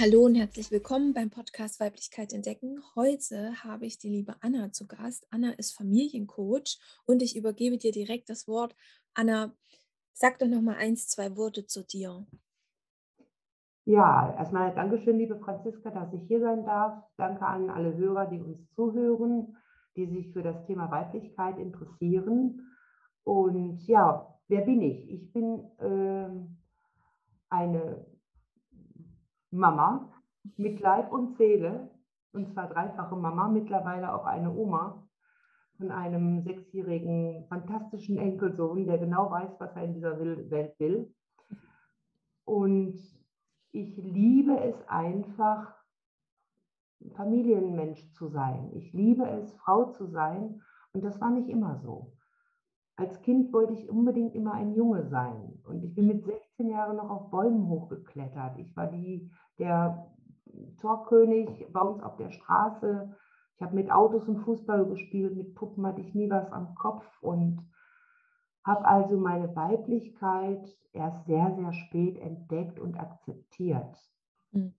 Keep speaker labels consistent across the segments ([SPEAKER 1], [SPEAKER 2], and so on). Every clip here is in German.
[SPEAKER 1] Hallo und herzlich willkommen beim Podcast Weiblichkeit entdecken. Heute habe ich die liebe Anna zu Gast. Anna ist Familiencoach und ich übergebe dir direkt das Wort. Anna, sag doch noch mal eins, zwei Worte zu dir.
[SPEAKER 2] Ja, erstmal Dankeschön, liebe Franziska, dass ich hier sein darf. Danke an alle Hörer, die uns zuhören, die sich für das Thema Weiblichkeit interessieren. Und ja, wer bin ich? Ich bin ähm, eine Mama mit Leib und Seele, und zwar dreifache Mama, mittlerweile auch eine Oma von einem sechsjährigen fantastischen Enkelsohn, der genau weiß, was er in dieser Welt will. Und ich liebe es einfach, Familienmensch zu sein. Ich liebe es, Frau zu sein. Und das war nicht immer so. Als Kind wollte ich unbedingt immer ein Junge sein. Und ich bin mit 16 Jahren noch auf Bäumen hochgeklettert. Ich war die, der Torkönig bei uns auf der Straße. Ich habe mit Autos und Fußball gespielt. Mit Puppen hatte ich nie was am Kopf. Und habe also meine Weiblichkeit erst sehr, sehr spät entdeckt und akzeptiert. Hm.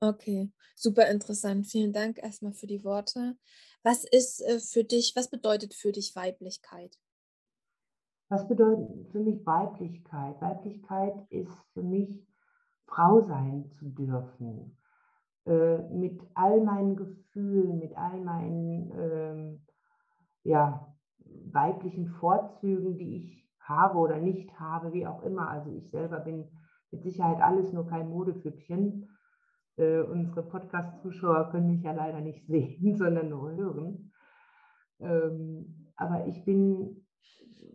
[SPEAKER 1] Okay, super interessant. Vielen Dank erstmal für die Worte. Was ist äh, für dich, was bedeutet für dich Weiblichkeit?
[SPEAKER 2] Was bedeutet für mich Weiblichkeit? Weiblichkeit ist für mich Frau sein zu dürfen. Äh, mit all meinen Gefühlen, mit all meinen ähm, ja, weiblichen Vorzügen, die ich habe oder nicht habe, wie auch immer. Also ich selber bin mit Sicherheit alles nur kein Modefüppchen. Äh, unsere Podcast-Zuschauer können mich ja leider nicht sehen, sondern nur hören. Ähm, aber ich bin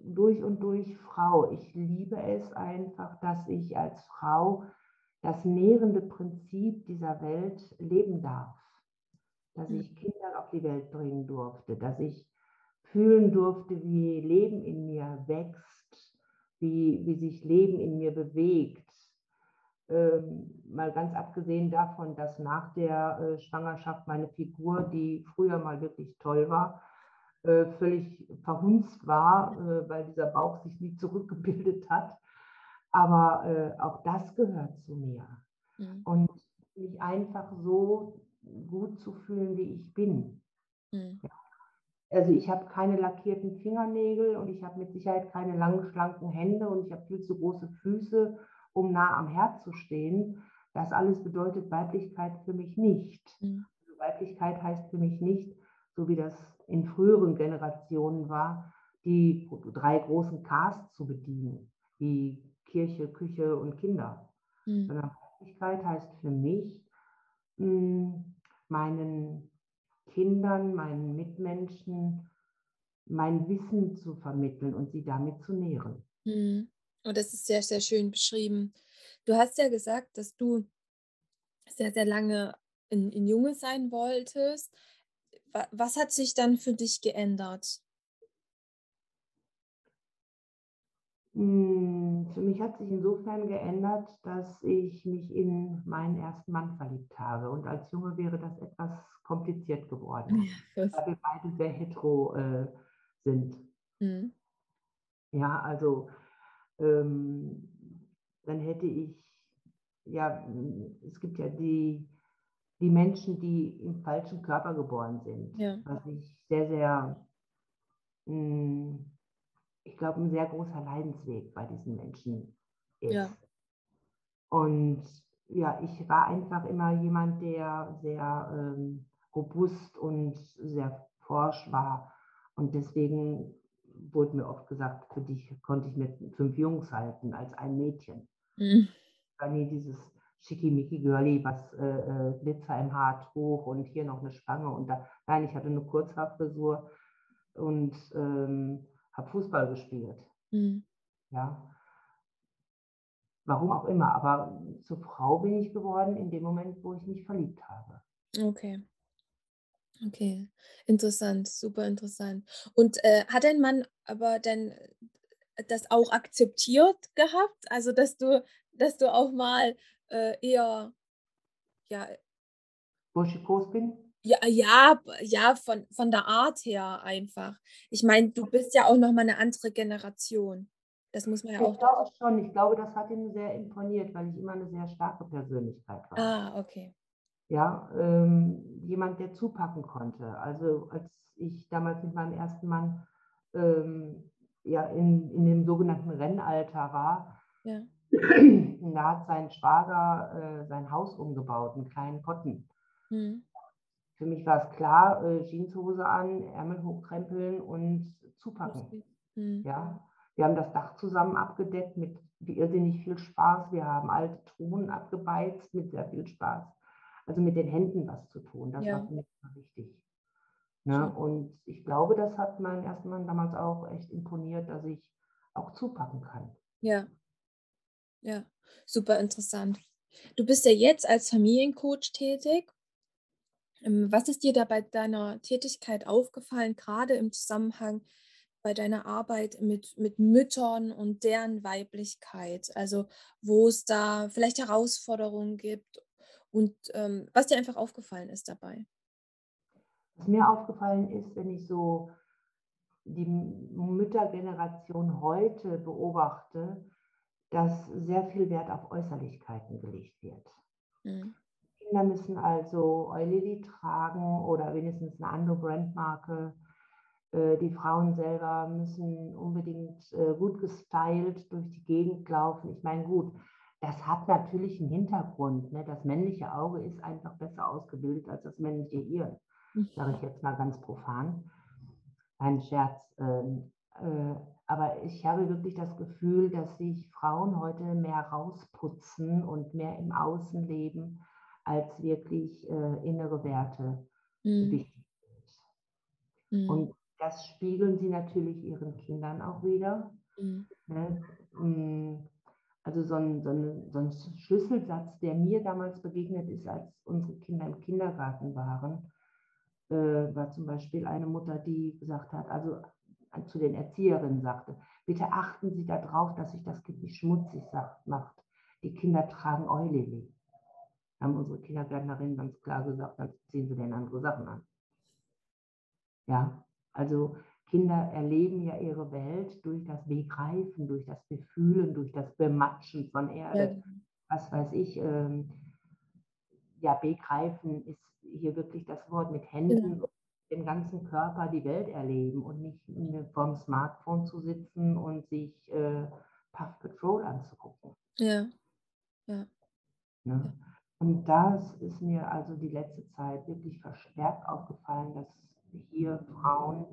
[SPEAKER 2] durch und durch Frau. Ich liebe es einfach, dass ich als Frau das nährende Prinzip dieser Welt leben darf. Dass hm. ich Kinder auf die Welt bringen durfte, dass ich fühlen durfte, wie Leben in mir wächst, wie, wie sich Leben in mir bewegt. Ähm, mal ganz abgesehen davon, dass nach der äh, Schwangerschaft meine Figur, die früher mal wirklich toll war, äh, völlig verhunzt war, äh, weil dieser Bauch sich nie zurückgebildet hat. Aber äh, auch das gehört zu mir. Mhm. Und mich einfach so gut zu fühlen, wie ich bin. Mhm. Ja, also ich habe keine lackierten Fingernägel und ich habe mit Sicherheit keine langen, schlanken Hände und ich habe viel zu große Füße, um nah am Herz zu stehen. Das alles bedeutet Weiblichkeit für mich nicht. Mhm. Also Weiblichkeit heißt für mich nicht, so wie das in früheren Generationen war, die drei großen Ks zu bedienen, wie Kirche, Küche und Kinder. Mhm. Sondern Weiblichkeit heißt für mich, hm, meinen Kindern, meinen Mitmenschen mein Wissen zu vermitteln und sie damit zu nähren.
[SPEAKER 1] Mhm. Und das ist sehr, sehr schön beschrieben. Du hast ja gesagt, dass du sehr, sehr lange in, in Junge sein wolltest. Was hat sich dann für dich geändert?
[SPEAKER 2] Für mich hat sich insofern geändert, dass ich mich in meinen ersten Mann verliebt habe. Und als Junge wäre das etwas kompliziert geworden, ja, da wir beide sehr hetero äh, sind. Mhm. Ja, also ähm, dann hätte ich, ja, es gibt ja die, die Menschen, die im falschen Körper geboren sind, ja. was ich sehr, sehr mh, hm, ich glaube, ein sehr großer Leidensweg bei diesen Menschen ist. Ja. Und ja, ich war einfach immer jemand, der sehr ähm, robust und sehr forsch war. Und deswegen wurde mir oft gesagt, für dich konnte ich mit fünf Jungs halten als ein Mädchen. Mhm. War nie dieses schickimicki Girlie, was äh, äh, Glitzer im Haar trug und hier noch eine Spange. Und da, nein, ich hatte eine Kurzhaarfrisur und ähm, habe Fußball gespielt. Mhm. Ja. Warum auch immer, aber zur Frau bin ich geworden in dem Moment, wo ich mich verliebt habe.
[SPEAKER 1] Okay. Okay, interessant, super interessant. Und äh, hat dein Mann aber dann äh, das auch akzeptiert gehabt? Also, dass du, dass du auch mal äh, eher, ja.
[SPEAKER 2] Burschikos bin?
[SPEAKER 1] Ja, ja, ja, von, von der Art her einfach. Ich meine, du bist ja auch noch mal eine andere Generation. Das muss man ja
[SPEAKER 2] Ich
[SPEAKER 1] auch
[SPEAKER 2] glaube schon. Ich glaube, das hat ihm sehr imponiert, weil ich immer eine sehr starke Persönlichkeit war.
[SPEAKER 1] Ah, okay.
[SPEAKER 2] Ja, ähm, jemand, der zupacken konnte. Also als ich damals mit meinem ersten Mann ähm, ja, in, in dem sogenannten Rennalter war,
[SPEAKER 1] Ja.
[SPEAKER 2] da hat sein Schwager äh, sein Haus umgebaut, einen kleinen Potten.
[SPEAKER 1] Mhm.
[SPEAKER 2] Für mich war es klar, äh, Jeanshose an, Ärmel hochkrempeln und zupacken.
[SPEAKER 1] Mhm.
[SPEAKER 2] Ja, wir haben das Dach zusammen abgedeckt mit irrsinnig viel Spaß. Wir haben alte Truhen abgebeizt mit sehr viel Spaß. Also mit den Händen was zu tun, das
[SPEAKER 1] Ja.
[SPEAKER 2] war für mich immer wichtig. Ne? Und ich glaube, das hat meinem ersten Mann damals auch echt imponiert, dass ich auch zupacken kann.
[SPEAKER 1] Ja. Ja, super interessant. Du bist ja jetzt als Familiencoach tätig. Ähm, was ist dir da bei deiner Tätigkeit aufgefallen, gerade im Zusammenhang bei deiner Arbeit mit mit Müttern und deren Weiblichkeit? Also, wo es da vielleicht Herausforderungen gibt und, ähm, was dir einfach aufgefallen ist dabei?
[SPEAKER 2] Was mir aufgefallen ist, wenn ich so die Müttergeneration heute beobachte, dass sehr viel Wert auf Äußerlichkeiten gelegt wird.
[SPEAKER 1] Mhm.
[SPEAKER 2] Kinder müssen also Eulili tragen oder wenigstens eine andere Brandmarke. Äh, die Frauen selber müssen unbedingt äh, gut gestylt durch die Gegend laufen. Ich meine, gut, das hat natürlich einen Hintergrund. Ne? Das männliche Auge ist einfach besser ausgebildet als das männliche Hirn, sage ich jetzt mal ganz profan. Ein Scherz. Ähm, äh, aber ich habe wirklich das Gefühl, dass sich Frauen heute mehr rausputzen und mehr im Außen leben, als wirklich äh, innere Werte
[SPEAKER 1] Mhm.
[SPEAKER 2] wichtig sind.
[SPEAKER 1] Mhm.
[SPEAKER 2] Und das spiegeln sie natürlich ihren Kindern auch wieder.
[SPEAKER 1] Mhm.
[SPEAKER 2] Ne? Mm, Also so ein, so, ein, so ein Schlüsselsatz, der mir damals begegnet ist, als unsere Kinder im Kindergarten waren, äh, war zum Beispiel eine Mutter, die gesagt hat, also äh, zu den Erzieherinnen sagte, bitte achten Sie darauf, dass sich das Kind nicht schmutzig macht. Die Kinder tragen Eulili. Haben unsere Kindergärtnerinnen ganz klar gesagt, dann ziehen sie denn andere Sachen an. Ja, also Kinder erleben ja ihre Welt durch das Begreifen, durch das Befühlen, durch das Bematschen von
[SPEAKER 1] Ja,
[SPEAKER 2] Erde.
[SPEAKER 1] genau.
[SPEAKER 2] Was weiß ich, ähm, ja, begreifen ist hier wirklich das Wort mit Händen,
[SPEAKER 1] Genau.
[SPEAKER 2] dem ganzen Körper die Welt erleben und nicht ne, vorm Smartphone zu sitzen und sich äh, Puff Patrol anzugucken.
[SPEAKER 1] Ja. Ja.
[SPEAKER 2] Ne? Und das ist mir also die letzte Zeit wirklich verstärkt aufgefallen, dass hier Frauen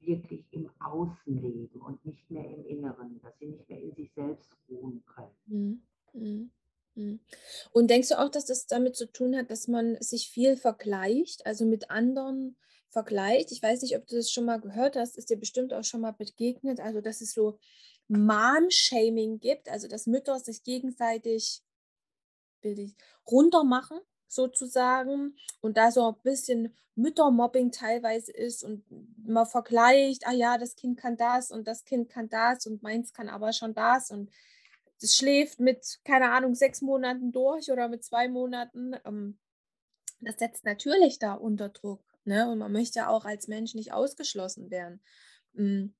[SPEAKER 2] wirklich im Außen leben und nicht mehr im Inneren, dass sie nicht mehr in sich selbst ruhen können.
[SPEAKER 1] Mhm. Mhm. Mhm. Und denkst du auch, dass das damit zu tun hat, dass man sich viel vergleicht, also mit anderen vergleicht? Ich weiß nicht, ob du das schon mal gehört hast, ist dir bestimmt auch schon mal begegnet, also dass es so Mom-Shaming gibt, also dass Mütter sich gegenseitig bildlich runtermachen sozusagen und da so ein bisschen Müttermobbing teilweise ist und man vergleicht, ah ja, das Kind kann das und das Kind kann das und meins kann aber schon das und das schläft mit, keine Ahnung, 6 Monaten durch oder mit 2 Monaten. Ähm, das setzt natürlich da unter Druck, ne? Und man möchte auch als Mensch nicht ausgeschlossen werden. Hm,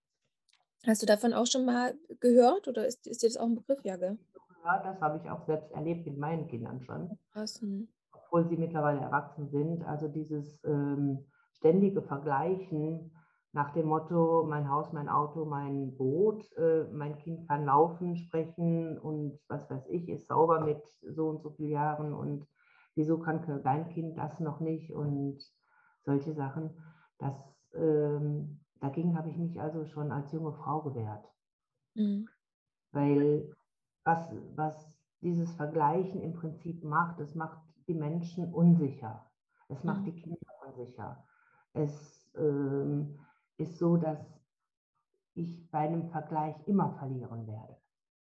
[SPEAKER 1] hast du davon auch schon mal gehört oder ist ist dir das auch 'n Begriff? Ja, gell?
[SPEAKER 2] Ja, das habe ich auch selbst erlebt mit meinen Kindern schon,
[SPEAKER 1] Krass, mhm.
[SPEAKER 2] obwohl sie mittlerweile erwachsen sind. Also dieses ähm, ständige Vergleichen nach dem Motto, mein Haus, mein Auto, mein Boot, äh, mein Kind kann laufen, sprechen und was weiß ich, ist sauber mit so und so vielen Jahren und wieso kann dein Kind das noch nicht und solche Sachen. Das, ähm, dagegen habe ich mich also schon als junge Frau gewehrt.
[SPEAKER 1] Mhm.
[SPEAKER 2] Weil was, was dieses Vergleichen im Prinzip macht, es macht die Menschen unsicher. Es macht
[SPEAKER 1] Mhm.
[SPEAKER 2] die Kinder unsicher. Es ähm, ist so, dass ich bei einem Vergleich immer verlieren werde.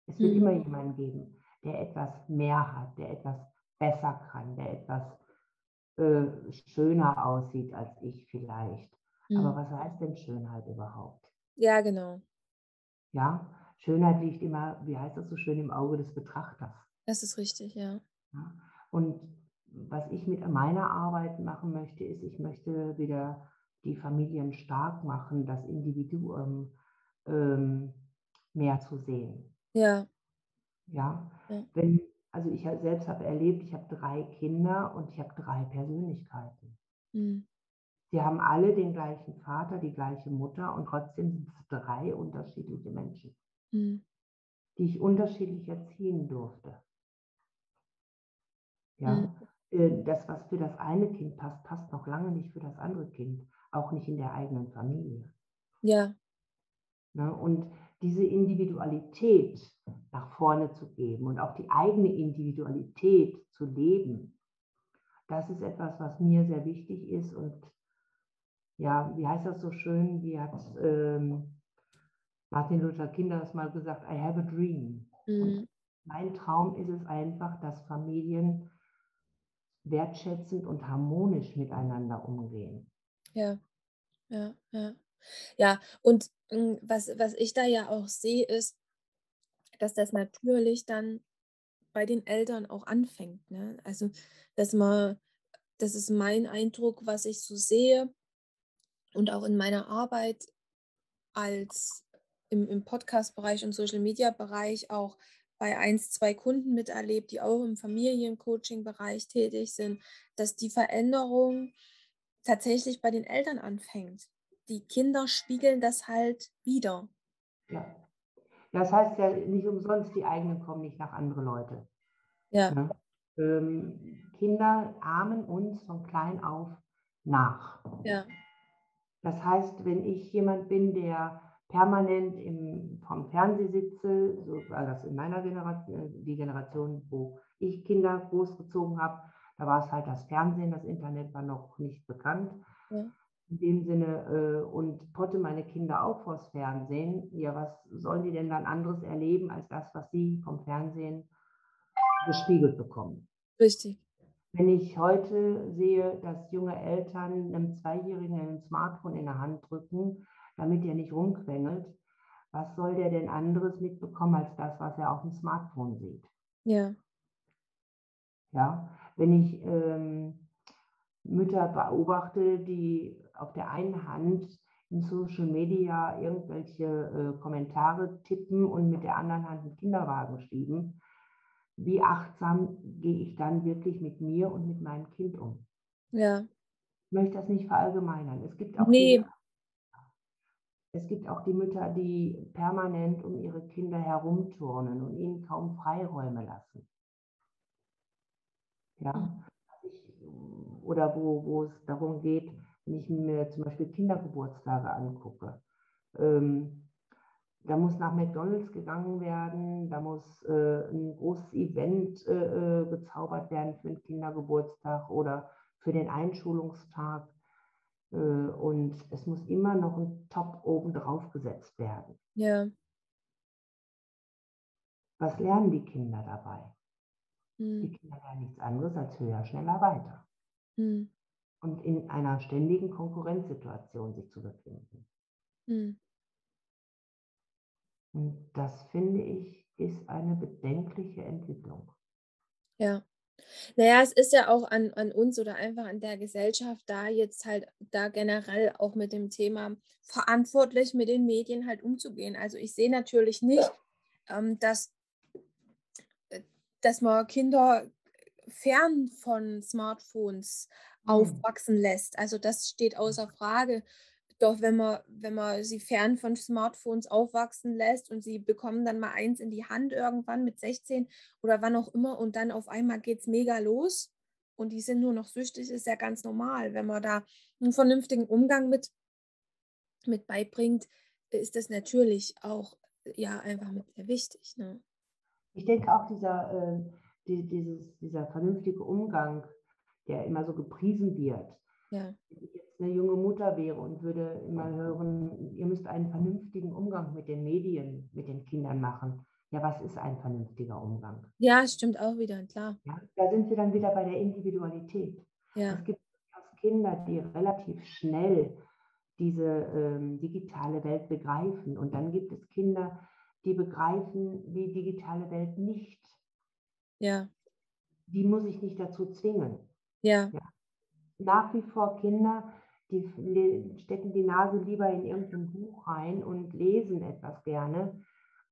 [SPEAKER 2] Es wird
[SPEAKER 1] Mhm.
[SPEAKER 2] immer jemanden geben, der etwas mehr hat, der etwas besser kann, der etwas äh, schöner aussieht als ich vielleicht. Aber
[SPEAKER 1] Mhm.
[SPEAKER 2] was heißt denn Schönheit überhaupt?
[SPEAKER 1] Ja, genau.
[SPEAKER 2] Ja, Schönheit liegt immer, wie heißt das so schön, im Auge des Betrachters.
[SPEAKER 1] Das ist richtig, ja.
[SPEAKER 2] Ja? Und was ich mit meiner Arbeit machen möchte, ist, ich möchte wieder die Familien stark machen, das Individuum ähm, mehr zu sehen.
[SPEAKER 1] Ja.
[SPEAKER 2] Ja,
[SPEAKER 1] Ja.
[SPEAKER 2] wenn also ich selbst habe erlebt, ich habe 3 Kinder und ich habe 3 Persönlichkeiten.
[SPEAKER 1] Mhm.
[SPEAKER 2] Sie haben alle den gleichen Vater, die gleiche Mutter und trotzdem sind es 3 unterschiedliche Menschen,
[SPEAKER 1] Mhm.
[SPEAKER 2] die ich unterschiedlich erziehen durfte. Ja, äh, das, was für das eine Kind passt, passt noch lange nicht für das andere Kind, auch nicht in der eigenen Familie.
[SPEAKER 1] Ja.
[SPEAKER 2] Ne? Und diese Individualität nach vorne zu geben und auch die eigene Individualität zu leben, das ist etwas, was mir sehr wichtig ist. Und ja, wie heißt das so schön? Wie hat ähm, Martin Luther King das mal gesagt? I have a dream. Und
[SPEAKER 1] Mhm.
[SPEAKER 2] mein Traum ist es einfach, dass Familien wertschätzend und harmonisch miteinander umgehen.
[SPEAKER 1] Ja. Ja, ja. Ja, und, hm, was was ich da ja auch sehe, ist, dass das natürlich dann bei den Eltern auch anfängt, ne? Also, dass man das ist mein Eindruck, was ich so sehe und auch in meiner Arbeit als im im Podcast-Bereich und Social-Media-Bereich auch bei 1, 2 Kunden miterlebt, die auch im Familiencoaching-Bereich tätig sind, dass die Veränderung tatsächlich bei den Eltern anfängt. Die Kinder spiegeln das halt wider.
[SPEAKER 2] Ja. Das heißt ja nicht umsonst, die eigenen kommen nicht nach andere Leute.
[SPEAKER 1] Ja.
[SPEAKER 2] Ne? Ähm, Kinder ahmen uns von klein auf nach.
[SPEAKER 1] Ja.
[SPEAKER 2] Das heißt, wenn ich jemand bin, der permanent im, vom Fernseher sitze, so war das in meiner Generation, die Generation, wo ich Kinder großgezogen habe, da war es halt das Fernsehen, das Internet war noch nicht bekannt.
[SPEAKER 1] Ja.
[SPEAKER 2] In dem Sinne, äh, und potte meine Kinder auch vors Fernsehen. Ja, was sollen die denn dann anderes erleben als das, was sie vom Fernsehen gespiegelt bekommen?
[SPEAKER 1] Richtig.
[SPEAKER 2] Wenn ich heute sehe, dass junge Eltern einem Zweijährigen ein Smartphone in der Hand drücken, damit er nicht rumquengelt, was soll der denn anderes mitbekommen als das, was er auf dem Smartphone sieht?
[SPEAKER 1] Ja.
[SPEAKER 2] Ja, wenn ich ähm, Mütter beobachte, die auf der einen Hand in Social Media irgendwelche äh, Kommentare tippen und mit der anderen Hand einen Kinderwagen schieben, wie achtsam gehe ich dann wirklich mit mir und mit meinem Kind um?
[SPEAKER 1] Ja.
[SPEAKER 2] Ich möchte das nicht verallgemeinern. Es gibt auch,
[SPEAKER 1] Ne.
[SPEAKER 2] diese, es gibt auch die Mütter, die permanent um ihre Kinder herumturnen und ihnen kaum Freiräume lassen. Ja, ich, oder wo, wo es darum geht, wenn ich mir zum Beispiel Kindergeburtstage angucke. Ähm, da muss nach McDonald's gegangen werden, da muss äh, ein großes Event äh, äh, gezaubert werden für den Kindergeburtstag oder für den Einschulungstag. Äh, und es muss immer noch ein Top oben drauf gesetzt werden.
[SPEAKER 1] Ja.
[SPEAKER 2] Was lernen die Kinder dabei? Die
[SPEAKER 1] Mhm.
[SPEAKER 2] Kinder lernen nichts anderes als höher, schneller, weiter.
[SPEAKER 1] Mhm.
[SPEAKER 2] Und in einer ständigen Konkurrenzsituation sich zu befinden.
[SPEAKER 1] Mhm.
[SPEAKER 2] Und das finde ich, ist eine bedenkliche Entwicklung.
[SPEAKER 1] Ja. Na ja, es ist ja auch an an uns oder einfach an der Gesellschaft da jetzt halt da generell auch mit dem Thema verantwortlich mit den Medien halt umzugehen. Also, ich sehe natürlich nicht, ähm, dass äh, dass man Kinder fern von Smartphones
[SPEAKER 2] Mhm.
[SPEAKER 1] aufwachsen lässt. Also, das steht außer Frage. Doch wenn man wenn man sie fern von Smartphones aufwachsen lässt und sie bekommen dann mal eins in die Hand irgendwann mit 16 oder wann auch immer und dann auf einmal geht's mega los und die sind nur noch süchtig, ist ja ganz normal. Wenn man da 'n vernünftigen Umgang mit mit beibringt, ist das natürlich auch, ja, einfach mit sehr wichtig, ne?
[SPEAKER 2] Ich denke auch dieser, äh, die dieses dieser vernünftige Umgang, der immer so gepriesen wird.
[SPEAKER 1] Ja.
[SPEAKER 2] Wenn ich jetzt 'ne junge Mutter wäre und würde immer hören: „Ihr müsst einen vernünftigen Umgang mit den Medien mit den Kindern machen.“ Ja, was ist ein vernünftiger Umgang?
[SPEAKER 1] Ja, stimmt auch wieder, klar.
[SPEAKER 2] Ja, da sind wir dann wieder bei der Individualität.
[SPEAKER 1] Ja.
[SPEAKER 2] Es gibt durchaus Kinder, die relativ schnell diese, ähm, digitale Welt begreifen. Und dann gibt es Kinder, die begreifen die digitale Welt nicht.
[SPEAKER 1] Ja.
[SPEAKER 2] Die muss ich nicht dazu zwingen.
[SPEAKER 1] Ja.
[SPEAKER 2] Ja. Nach wie vor Kinder, die stecken die Nase lieber in irgend 'n Buch rein und lesen etwas gerne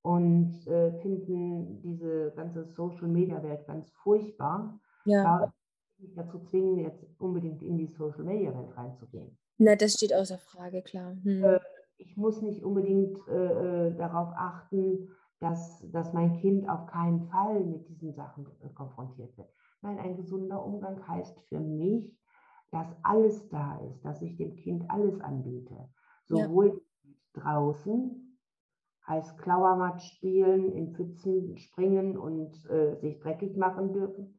[SPEAKER 2] und äh, finden diese ganze Social-Media-Welt ganz furchtbar.
[SPEAKER 1] Ja.
[SPEAKER 2] Warum mich dazu zwingen, jetzt unbedingt in die Social-Media-Welt reinzugehen?
[SPEAKER 1] Na, das steht außer Frage, klar. Hm.
[SPEAKER 2] Äh, ich muss nicht unbedingt äh, äh, darauf achten, dass, dass mein Kind auf keinen Fall mit diesen Sachen konfrontiert wird. Nein, ein gesunder Umgang heißt für mich, dass alles da ist, dass ich dem Kind alles anbiete. Sowohl ja. draußen, heißt Klauermatt spielen, in Pfützen springen und äh, sich dreckig machen dürfen,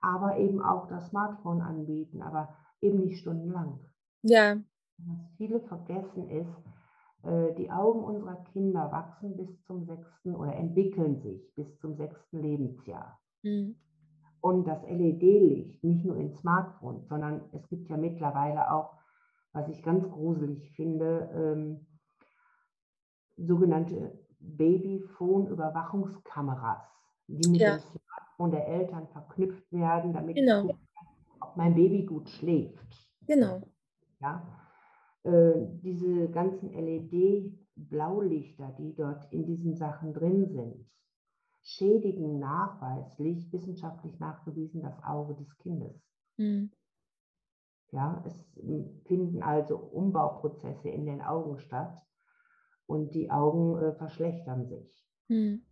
[SPEAKER 2] aber eben auch das Smartphone anbieten, aber eben nicht stundenlang.
[SPEAKER 1] Ja.
[SPEAKER 2] Was viele vergessen ist, äh, die Augen unserer Kinder wachsen bis zum sechsten oder entwickeln sich bis zum sechsten Lebensjahr. Mhm. Und das LED-Licht, nicht nur in Smartphones, sondern es gibt ja mittlerweile auch, was ich ganz gruselig finde, ähm, sogenannte Babyphone-Überwachungskameras, die mit ja. dem Smartphone der Eltern verknüpft werden, damit
[SPEAKER 1] genau.
[SPEAKER 2] ich ob mein Baby gut schläft.
[SPEAKER 1] Genau.
[SPEAKER 2] Ja, äh, diese ganzen LED-Blaulichter, die dort in diesen Sachen drin sind, schädigen nachweislich, wissenschaftlich nachgewiesen, das Auge des Kindes. Mhm. Ja, es finden also Umbauprozesse in den Augen statt und die Augen äh, verschlechtern sich. Mhm.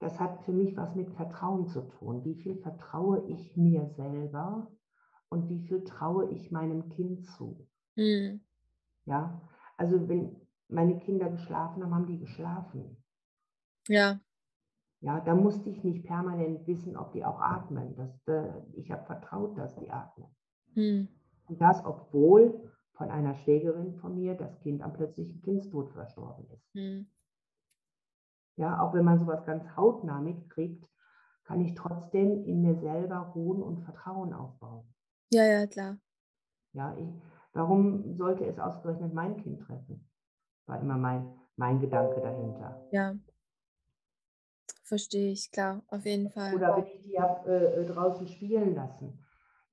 [SPEAKER 2] Das hat für mich was mit Vertrauen zu tun. Wie viel vertraue ich mir selber und wie viel traue ich meinem Kind zu? Mhm. Ja, also wenn meine Kinder geschlafen haben, haben die geschlafen.
[SPEAKER 1] Ja.
[SPEAKER 2] Ja, da musste ich nicht permanent wissen, ob die auch atmen. Das, äh, ich habe vertraut, dass die atmen. Hm. Und das, obwohl von einer Schwägerin von mir das Kind am plötzlichen Kindstod verstorben ist. Hm. Ja, auch wenn man sowas ganz hautnah mitkriegt, kann ich trotzdem in mir selber ruhen und Vertrauen aufbauen.
[SPEAKER 1] Ja, ja, klar.
[SPEAKER 2] Ja, ich, Warum sollte es ausgerechnet mein Kind treffen? War immer mein, mein Gedanke dahinter.
[SPEAKER 1] Ja. Verstehe ich, klar, auf jeden Fall.
[SPEAKER 2] Oder wenn ich die habe äh, draußen spielen lassen.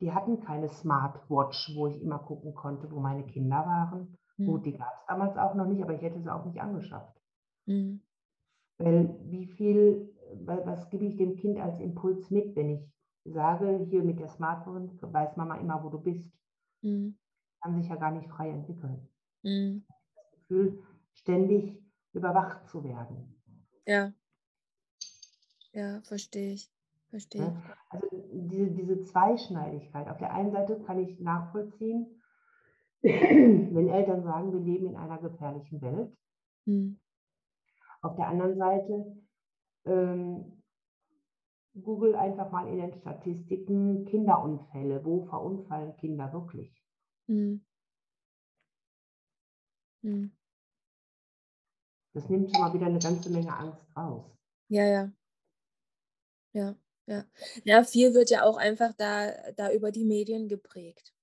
[SPEAKER 2] Die hatten keine Smartwatch, wo ich immer gucken konnte, wo meine Kinder waren. Hm. Gut, die gab es damals auch noch nicht, aber ich hätte sie auch nicht angeschafft. Hm. Weil wie viel, was gebe ich dem Kind als Impuls mit, wenn ich sage, hier mit der Smartphone weiß Mama immer, wo du bist. Hm kann sich ja gar nicht frei entwickeln. Mhm. Das Gefühl, ständig überwacht zu werden.
[SPEAKER 1] Ja. Ja, verstehe ich. Verstehe ja?
[SPEAKER 2] Also diese, diese Zweischneidigkeit. Auf der einen Seite kann ich nachvollziehen, wenn Eltern sagen, wir leben in einer gefährlichen Welt. Mhm. Auf der anderen Seite ähm, Google einfach mal in den Statistiken Kinderunfälle. Wo verunfallen Kinder wirklich? Mhm. Mhm. Das nimmt schon mal wieder eine ganze Menge Angst raus.
[SPEAKER 1] Ja, ja. Ja, ja. Ja, viel wird ja auch einfach da, da über die Medien geprägt.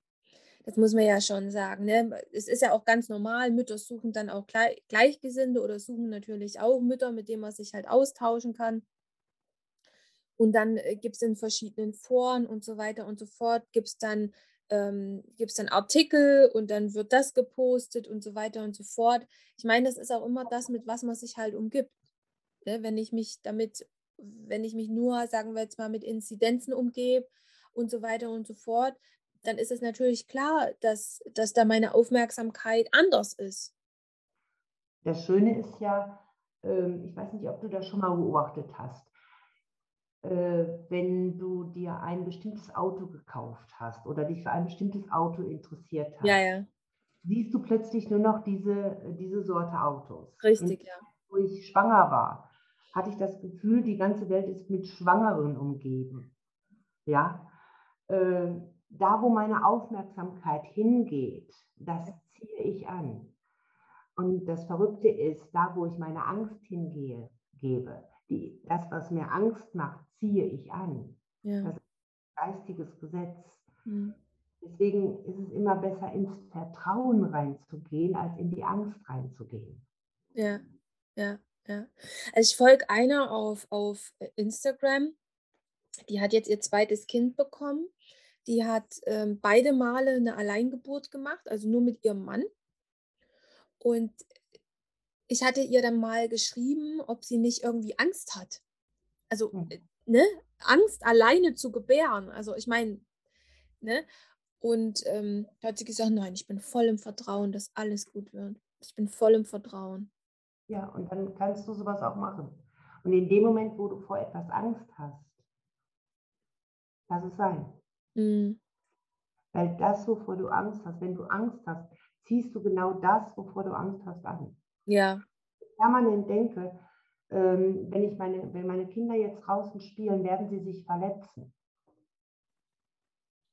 [SPEAKER 1] Das muss man ja schon sagen. Ne? Es ist ja auch ganz normal, Mütter suchen dann auch Gleich Gleichgesinnte oder suchen natürlich auch Mütter, mit denen man sich halt austauschen kann. Und dann äh, gibt es in verschiedenen Foren und so weiter und so fort, gibt es dann ähm, dann Artikel und dann wird das gepostet und so weiter und so fort. Ich meine, das ist auch immer das, mit was man sich halt umgibt. Ne? Wenn ich mich damit, wenn ich mich nur, sagen wir jetzt mal, mit Inzidenzen umgebe und so weiter und so fort, dann ist es natürlich klar, dass, dass da meine Aufmerksamkeit anders ist.
[SPEAKER 2] Das Schöne ist ja, ähm, ich weiß nicht, ob du das schon mal beobachtet hast äh, wenn du dir ein bestimmtes Auto gekauft hast oder dich für ein bestimmtes Auto interessiert hast,
[SPEAKER 1] ja, ja.
[SPEAKER 2] siehst du plötzlich nur noch diese, diese Sorte Autos.
[SPEAKER 1] Richtig, Und, ja.
[SPEAKER 2] Wo ich schwanger war, hatte ich das Gefühl, die ganze Welt ist mit Schwangeren umgeben. Ja, äh, da wo meine Aufmerksamkeit hingeht, das ziehe ich an. Und das Verrückte ist, da wo ich meine Angst hingehe, gebe, die, das, was mir Angst macht, ziehe ich an. Ja. Das ist ein geistiges Gesetz. Mhm. Deswegen ist es immer besser, ins Vertrauen reinzugehen, als in die Angst reinzugehen.
[SPEAKER 1] Ja, ja, ja. Also ich folge einer auf, auf Instagram, die hat jetzt ihr zweites Kind bekommen. Die hat ähm, beide Male eine Alleingeburt gemacht, also nur mit ihrem Mann. Und ich hatte ihr dann mal geschrieben, ob sie nicht irgendwie Angst hat. Also,
[SPEAKER 2] Mhm.
[SPEAKER 1] äh, ne, Angst, alleine zu gebären. Also, ich meine, ne? Und, ähm, da hat sie gesagt: „Nein, ich bin voll im Vertrauen, dass alles gut wird. Ich bin voll im Vertrauen.“
[SPEAKER 2] Ja, und dann kannst du so was auch machen. Und in dem Moment, wo du vor etwas Angst hast lass es sein.
[SPEAKER 1] Mhm.
[SPEAKER 2] Weil das, wovor du Angst hast wenn du Angst hast, ziehst du genau das, wovor du Angst hast, an.
[SPEAKER 1] Ja.
[SPEAKER 2] Permanent denke, ähm, wenn ich meine wenn meine Kinder jetzt draußen spielen, werden sie sich verletzen.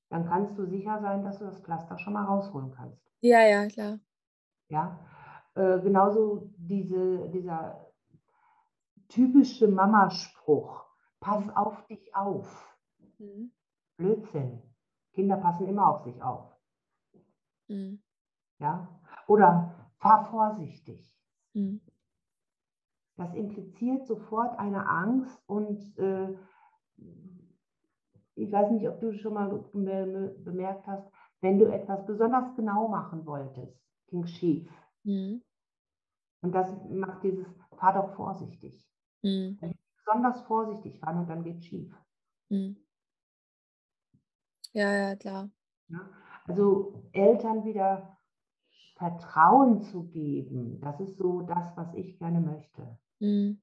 [SPEAKER 2] Dann kannst du sicher sein, dass du das Pflaster schon mal rausholen kannst.
[SPEAKER 1] Ja, ja, klar.
[SPEAKER 2] Ja? Äh, genauso diese dieser typische Mamaspruch: „Pass auf dich auf.“
[SPEAKER 1] Mhm.
[SPEAKER 2] Blödsinn. Kinder passen immer auf sich auf.
[SPEAKER 1] Mhm.
[SPEAKER 2] Ja? Oder: „Fahr vorsichtig.“
[SPEAKER 1] Mhm.
[SPEAKER 2] Das impliziert sofort eine Angst und, äh ich weiß nicht, ob du schon mal be be bemerkt hast, wenn du etwas besonders genau machen wolltest, ging's schief.
[SPEAKER 1] Mhm.
[SPEAKER 2] Und das macht dieses: „Fahr doch vorsichtig.“
[SPEAKER 1] Mhm.
[SPEAKER 2] Wenn die besonders vorsichtig fahren und dann geht's schief.
[SPEAKER 1] Mhm. Ja, ja, klar.
[SPEAKER 2] Ne? Also, Eltern wieder Vertrauen zu geben, das ist so das, was ich gerne möchte.
[SPEAKER 1] Mhm.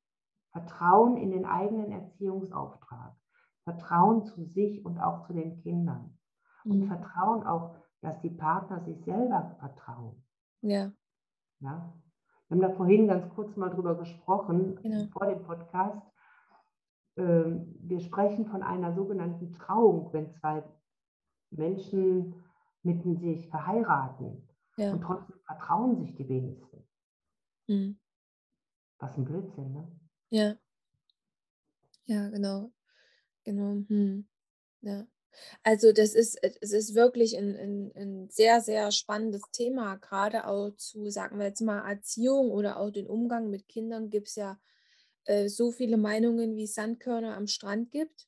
[SPEAKER 2] Vertrauen in den eigenen Erziehungsauftrag. Vertrauen zu sich und auch zu den Kindern. Und
[SPEAKER 1] Mhm.
[SPEAKER 2] Vertrauen auch, dass die Partner sich selber vertrauen.
[SPEAKER 1] Ja.
[SPEAKER 2] Ja? Wir haben da vorhin ganz kurz mal drüber gesprochen,
[SPEAKER 1] Genau.
[SPEAKER 2] vor dem Podcast. Ähm, wir sprechen von einer sogenannten Trauung, wenn 2 Menschen mitten sich verheiraten
[SPEAKER 1] Ja.
[SPEAKER 2] und trotzdem vertrauen sich die wenigsten.
[SPEAKER 1] Mhm.
[SPEAKER 2] Was 'n Blödsinn, ne?
[SPEAKER 1] Ja. Ja, genau. Genau, mhm. Ja. Also, das ist äh, es ist wirklich 'n 'n 'n sehr, sehr spannendes Thema. Grade auch zu, sagen wir jetzt mal, Erziehung oder auch den Umgang mit Kindern gibt's ja, äh, so viele Meinungen, wie es Sandkörner am Strand gibt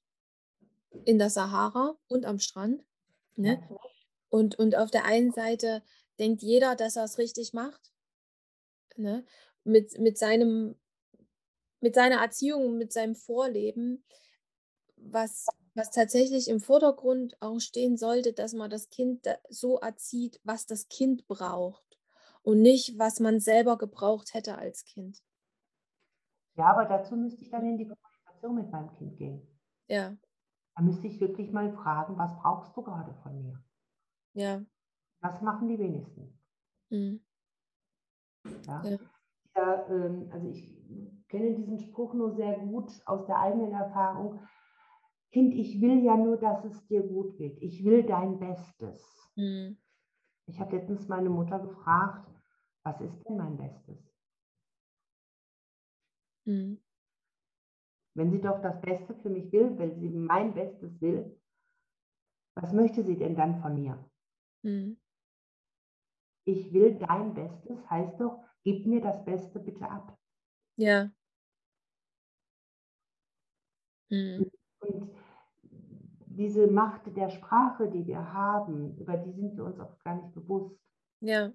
[SPEAKER 1] in der Sahara und am Strand, ne?
[SPEAKER 2] Ja.
[SPEAKER 1] Und und auf der einen Seite denkt jeder, dass er's richtig macht ne? Mit mit seinem mit seiner Erziehung, mit seinem Vorleben, was was tatsächlich im Vordergrund auch stehen sollte, dass man das Kind so erzieht, was das Kind braucht und nicht, was man selber gebraucht hätte als Kind.
[SPEAKER 2] Ja, aber dazu müsste ich dann in die Kommunikation mit meinem Kind gehen.
[SPEAKER 1] Ja.
[SPEAKER 2] Da müsste ich wirklich mal fragen: „Was brauchst du grade von mir?“
[SPEAKER 1] Ja.
[SPEAKER 2] Das machen die wenigsten.
[SPEAKER 1] Mhm.
[SPEAKER 2] Ja?
[SPEAKER 1] Ja.
[SPEAKER 2] Ja, ähm, also, ich kenne diesen Spruch nur sehr gut aus der eigenen Erfahrung: „Kind, ich will ja nur, dass es dir gut geht. Ich will dein Bestes.“
[SPEAKER 1] Mhm.
[SPEAKER 2] Ich habe letztens meine Mutter gefragt: „Was ist denn mein Bestes?“
[SPEAKER 1] Mhm.
[SPEAKER 2] Wenn sie doch das Beste für mich will, wenn sie mein Bestes will was möchte sie denn dann von mir?
[SPEAKER 1] Mhm.
[SPEAKER 2] „Ich will dein Bestes“, heißt doch: „Gib mir das Beste bitte ab.“
[SPEAKER 1] Ja. Mhm.
[SPEAKER 2] Diese Macht der Sprache, die wir haben, über die sind wir uns oft gar nicht bewusst.
[SPEAKER 1] Ja.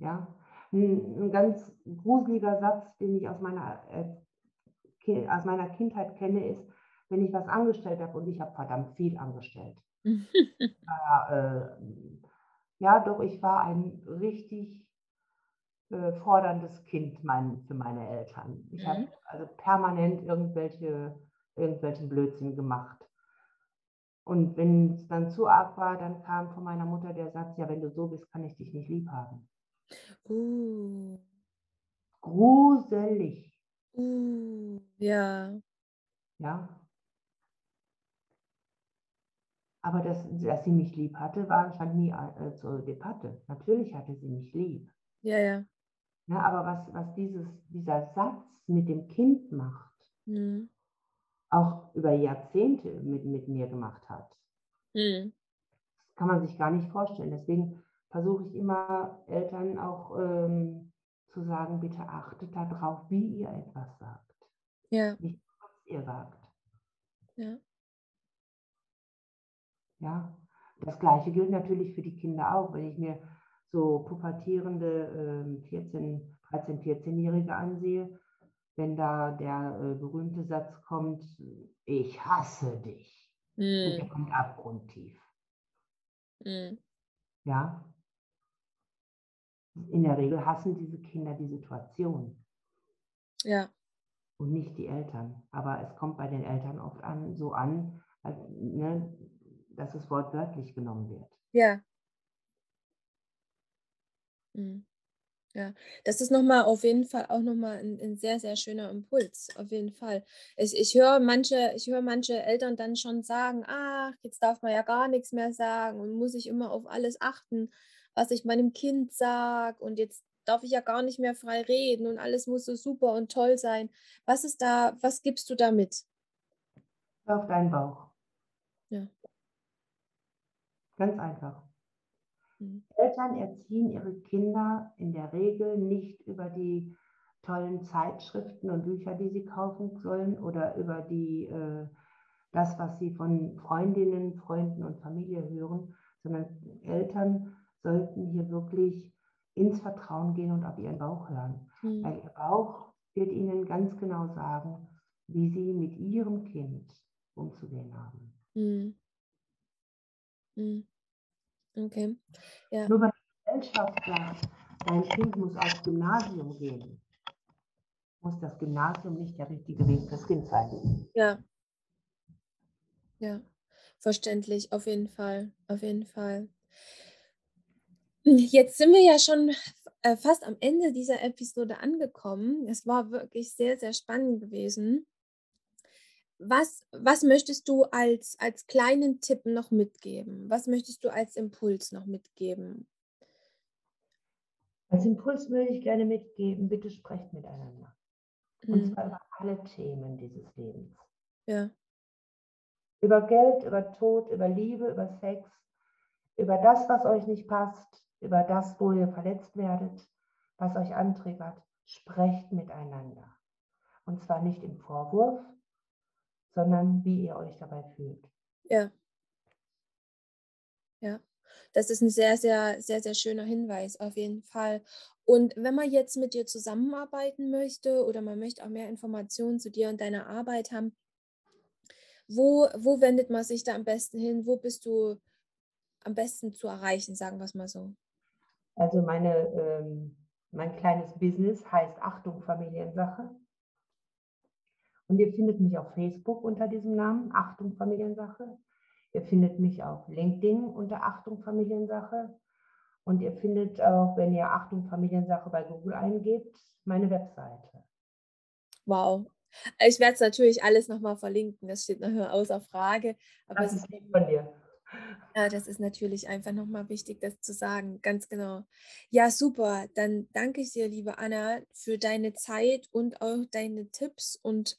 [SPEAKER 2] Ja? 'N 'n ganz gruseliger Satz, den ich aus meiner, äh, aus meiner Kindheit kenne, ist, wenn ich was angestellt habe und ich habe verdammt viel angestellt. War, äh ja doch, ich war ein richtig, äh, forderndes Kind mein für meine Eltern. Ich habe
[SPEAKER 1] Mhm.
[SPEAKER 2] also permanent irgendwelche irgendwelchen Blödsinn gemacht. Und wenn's dann zu arg war, dann kam von meiner Mutter der Satz: „Ja, wenn du so bist, kann ich dich nicht lieb haben.“
[SPEAKER 1] Uh.
[SPEAKER 2] Gruselig.
[SPEAKER 1] Uh, ja.
[SPEAKER 2] Ja? Aber dass dass sie mich lieb hatte, war stand nie äh, zur Debatte. Natürlich hatte sie mich lieb.
[SPEAKER 1] Ja, ja.
[SPEAKER 2] Ne, aber was was dieses dieser Satz mit dem Kind macht
[SPEAKER 1] Mhm.
[SPEAKER 2] Auch über Jahrzehnte mit mit mir gemacht hat
[SPEAKER 1] Mhm.
[SPEAKER 2] kann man sich gar nicht vorstellen. Deswegen versuche ich immer, Eltern auch, ähm, zu sagen: „Bitte achtet da drauf, wie ihr etwas sagt,
[SPEAKER 1] Ja.
[SPEAKER 2] nicht was ihr sagt.“
[SPEAKER 1] Ja.
[SPEAKER 2] Ja? Das Gleiche gilt natürlich für die Kinder auch. Wenn ich mir so pubertierende 14, 13, 14-Jährige ansehe, wenn da der äh, berühmte Satz kommt, ich hasse dich. Mm. Und der hm. kommt abgrundtief. Mm. Ja. In der Regel hassen diese Kinder die Situation.
[SPEAKER 1] Ja.
[SPEAKER 2] Und nicht die Eltern. Aber es kommt bei den Eltern oft an, so an, als, ne, dass es wortwörtlich genommen wird.
[SPEAKER 1] Ja. Mhm. Ja, das ist nochmal auf jeden Fall auch nochmal ein, ein sehr, sehr schöner Impuls, auf jeden Fall. Ich, ich höre manche, ich höre manche Eltern dann schon sagen, ach, jetzt darf man ja gar nichts mehr sagen und muss ich immer auf alles achten, was ich meinem Kind sage und jetzt darf ich ja gar nicht mehr frei reden und alles muss so super und toll sein. Was ist da, was gibst du da mit?
[SPEAKER 2] Auf deinen Bauch.
[SPEAKER 1] Ja.
[SPEAKER 2] Ganz einfach. Mhm. Eltern erziehen ihre Kinder in der Regel nicht über die tollen Zeitschriften und Bücher, die sie kaufen sollen oder über die, äh, das, was sie von Freundinnen, Freunden und Familie hören, sondern Eltern sollten hier wirklich ins Vertrauen gehen und auf ihren Bauch hören. Mhm. Weil ihr Bauch wird ihnen ganz genau sagen, wie sie mit ihrem Kind umzugehen haben.
[SPEAKER 1] Mhm. Mhm. Okay. Ja.
[SPEAKER 2] Nur wenn die Gesellschaft sagt, dein Kind muss aufs Gymnasium gehen, muss das Gymnasium nicht der richtige Weg fürs Kind sein.
[SPEAKER 1] Ja. Ja, verständlich, auf jeden Fall, auf jeden Fall. Jetzt sind wir ja schon äh, fast am Ende dieser Episode angekommen. Es war wirklich sehr, sehr spannend gewesen. Was, was möchtest du als, als kleinen Tipp noch mitgeben? Was möchtest du als Impuls noch mitgeben?
[SPEAKER 2] Als Impuls würde ich gerne mitgeben, bitte sprecht miteinander. Mhm. Und zwar über alle Themen dieses Lebens.
[SPEAKER 1] Ja.
[SPEAKER 2] Über Geld, über Tod, über Liebe, über Sex, über das, was euch nicht passt, über das, wo ihr verletzt werdet, was euch antriggert. Sprecht miteinander. Und zwar nicht im Vorwurf, sondern wie ihr euch dabei fühlt.
[SPEAKER 1] Ja. Ja, das ist ein sehr, sehr, sehr, sehr schöner Hinweis auf jeden Fall. Und wenn man jetzt mit dir zusammenarbeiten möchte oder man möchte auch mehr Informationen zu dir und deiner Arbeit haben, wo, wo wendet man sich da am besten hin? Wo bist du am besten zu erreichen, sagen wir es mal so?
[SPEAKER 2] Also meine, ähm, mein kleines Business heißt Achtung Familiensache. Und ihr findet mich auf Facebook unter diesem Namen, Achtung Familiensache. Ihr findet mich auf LinkedIn unter Achtung Familiensache. Und ihr findet auch, wenn ihr Achtung Familiensache bei Google eingebt, meine Webseite.
[SPEAKER 1] Wow. Ich werde es natürlich alles nochmal verlinken, das steht nachher außer Frage.
[SPEAKER 2] Aber das ist lieb von dir.
[SPEAKER 1] Ja, das ist natürlich einfach nochmal wichtig, das zu sagen, ganz genau. Ja, super. Dann danke ich dir, liebe Anna, für deine Zeit und auch deine Tipps und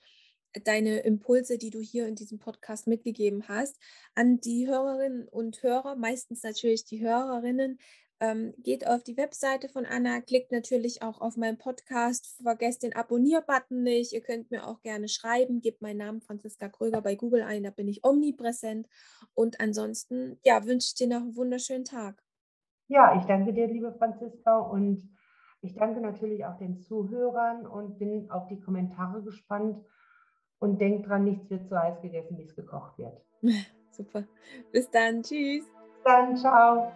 [SPEAKER 1] deine Impulse, die du hier in diesem Podcast mitgegeben hast, an die Hörerinnen und Hörer, meistens natürlich die Hörerinnen. Ähm, geht auf die Webseite von Anna, klickt natürlich auch auf meinen Podcast, vergesst den Abonnier-Button nicht. Ihr könnt mir auch gerne schreiben, gebt meinen Namen Franziska Kröger bei Google ein, da bin ich omnipräsent. Und ansonsten, ja, wünsche ich dir noch einen wunderschönen Tag.
[SPEAKER 2] Ja, ich danke dir, liebe Franziska, und ich danke natürlich auch den Zuhörern und bin auf die Kommentare gespannt und denkt dran, nichts wird so heiß gegessen, wie es gekocht wird.
[SPEAKER 1] Super. Bis dann. Tschüss.
[SPEAKER 2] Bis dann. Ciao.